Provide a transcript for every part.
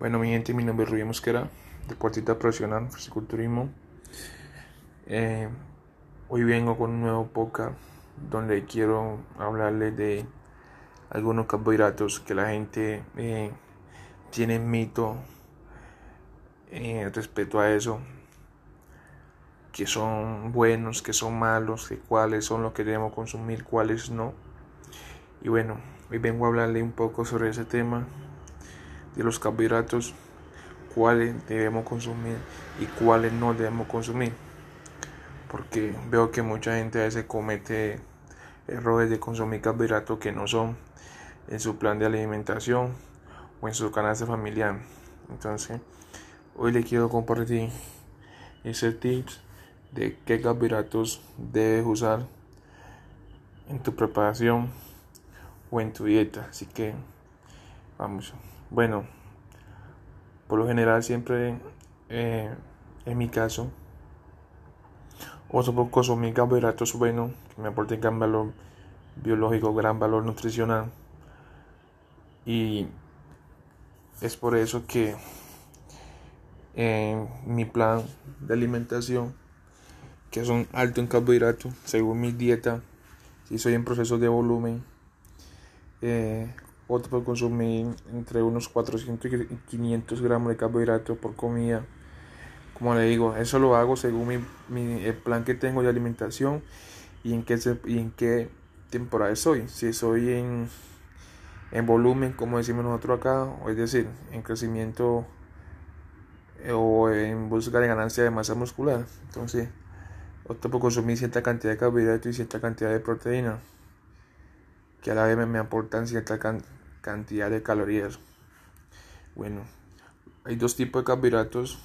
Bueno, mi gente, mi nombre es Rubén Mosquera, deportista profesional, fisiculturismo. Eh, hoy vengo con un nuevo podcast donde quiero hablarles de algunos carbohidratos que la gente eh, tiene mito eh, respecto a eso, que son buenos, que son malos, que cuáles son los que debemos consumir, cuáles no. Y bueno, hoy vengo a hablarle un poco sobre ese tema de los carbohidratos, cuáles debemos consumir y cuáles no debemos consumir. Porque veo que mucha gente a veces comete errores de consumir carbohidratos que no son en su plan de alimentación o en su canasta familiar. Entonces, hoy le quiero compartir ese tips de qué carbohidratos debes usar en tu preparación o en tu dieta. Así que vamos. Bueno, por lo general siempre eh, en mi caso uso por consumir carbohidratos buenos que me aporten gran valor biológico, gran valor nutricional. Y es por eso que en mi plan de alimentación que son alto en carbohidratos según mi dieta si soy en proceso de volumen eh, otro por consumir entre unos 400 y 500 gramos de carbohidratos por comida. Como le digo, eso lo hago según mi, el plan que tengo de alimentación y en qué, y en qué temporada soy. Si soy en, en volumen, como decimos nosotros acá, o es decir, en crecimiento eh, o en busca de ganancia de masa muscular. Entonces, opto por consumir cierta cantidad de carbohidratos y cierta cantidad de proteína que a la vez me aportan cierta cantidad de calorías. Bueno, hay dos tipos de carbohidratos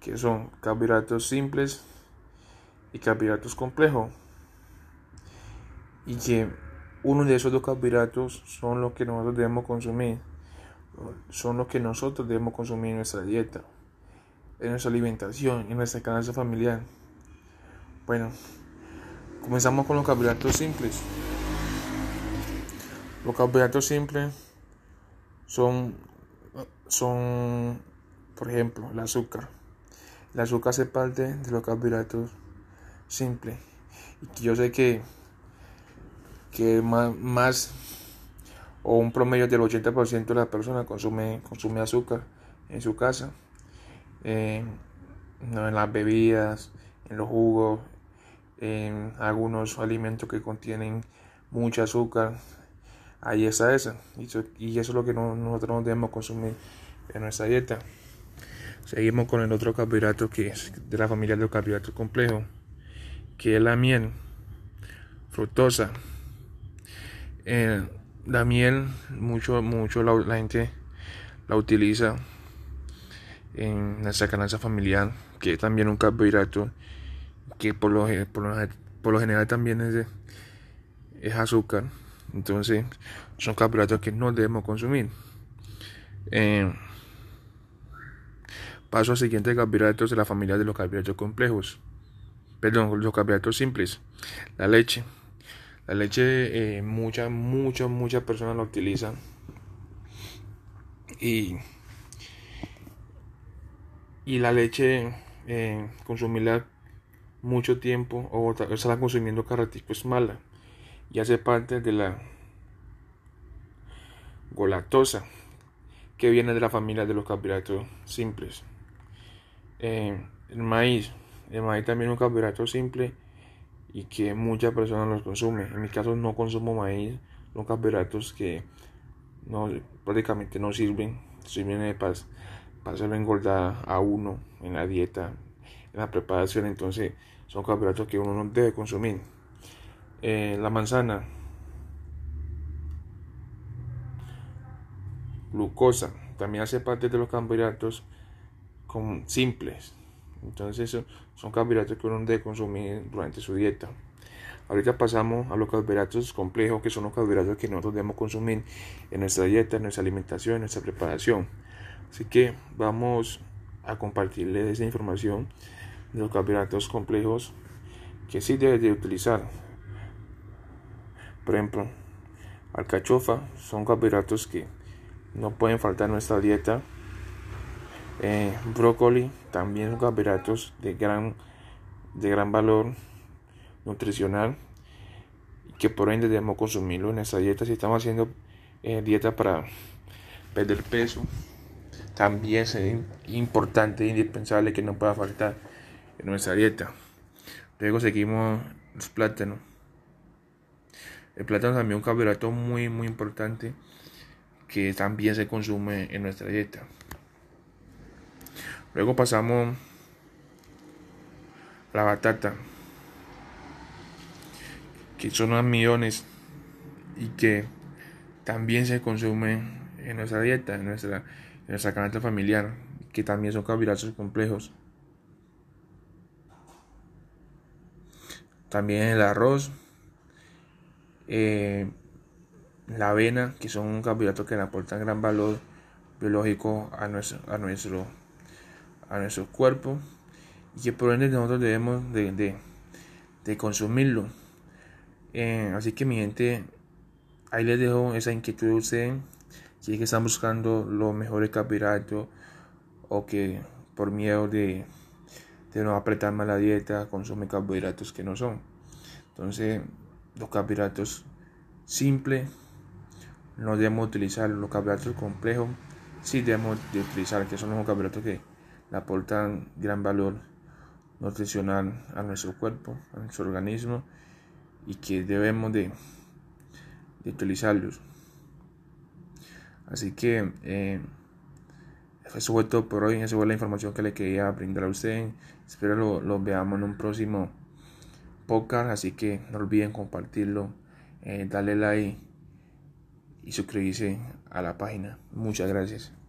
que son carbohidratos simples y carbohidratos complejos. Y que uno de esos dos carbohidratos son los que nosotros debemos consumir, son los que nosotros debemos consumir en nuestra dieta, en nuestra alimentación, en nuestra canasta familiar. Bueno, comenzamos con los carbohidratos simples. Los carbohidratos simples son, son, por ejemplo, el azúcar. El azúcar hace parte de los carbohidratos simples. Yo sé que, que más, o un promedio del 80% de las personas consume, consume azúcar en su casa. en las bebidas, en los jugos, en algunos alimentos que contienen mucho azúcar, ahí está esa. Y eso, es lo que nosotros no debemos consumir en nuestra dieta. Seguimos con el otro carbohidrato que es de la familia de los carbohidratos complejos, que es la miel fructosa. Eh, la miel, mucho, mucho la, gente la utiliza en nuestra canasta familiar, que es también un carbohidrato que por lo, por lo, general también es, es azúcar entonces, son carbohidratos que no debemos consumir. Eh, paso al siguiente carbohidratos de la familia de los carbohidratos complejos. Perdón, los carbohidratos simples. La leche. La leche, eh, muchas, muchas, muchas personas la utilizan. Y, y la leche, eh, consumirla mucho tiempo o estarla consumiendo cada ratito es mala y hace parte de la golatosa que viene de la familia de los carbohidratos simples. Eh, el maíz, el maíz también es un carbohidrato simple y que muchas personas los consumen. En mi caso no consumo maíz, son carbohidratos que no, prácticamente no sirven, sirven para, para hacerlo a uno en la dieta, en la preparación, entonces son carbohidratos que uno no debe consumir. Eh, la manzana, glucosa, también hace parte de los carbohidratos simples. Entonces son carbohidratos que uno debe consumir durante su dieta. Ahorita pasamos a los carbohidratos complejos, que son los carbohidratos que nosotros debemos consumir en nuestra dieta, en nuestra alimentación, en nuestra preparación. Así que vamos a compartirles esa información de los carbohidratos complejos que sí debe de utilizar por ejemplo, alcachofa son carbohidratos que no pueden faltar en nuestra dieta. Eh, brócoli también son carbohidratos de gran, de gran valor nutricional que por ende debemos consumirlo en nuestra dieta. Si estamos haciendo eh, dieta para perder peso también es importante e indispensable que no pueda faltar en nuestra dieta. Luego seguimos los plátanos el plátano también es un carbohidrato muy muy importante que también se consume en nuestra dieta luego pasamos la batata que son millones y que también se consumen en nuestra dieta, en nuestra, en nuestra canasta familiar, que también son carbohidratos complejos. También el arroz, eh, la avena, que son un carbohidrato que aportan gran valor biológico a nuestro, a nuestro, a nuestro cuerpo y que por ende nosotros debemos de, consumirlo. Eh, así que mi gente, ahí les dejo esa inquietud de ustedes. Si es que están buscando los mejores carbohidratos o que por miedo de, de no apretar más la dieta consumen carbohidratos que no son. Entonces, los carbohidratos simples no debemos utilizar. Los carbohidratos complejos sí debemos de utilizar, que son los carbohidratos que aportan gran valor nutricional a nuestro cuerpo, a nuestro organismo y que debemos de, utilizarlos. Así que eh, eso fue todo por hoy. Esa fue la información que le quería brindar a usted. Espero lo, veamos en un próximo podcast. Así que no olviden compartirlo, eh, darle like y suscribirse a la página. Muchas gracias.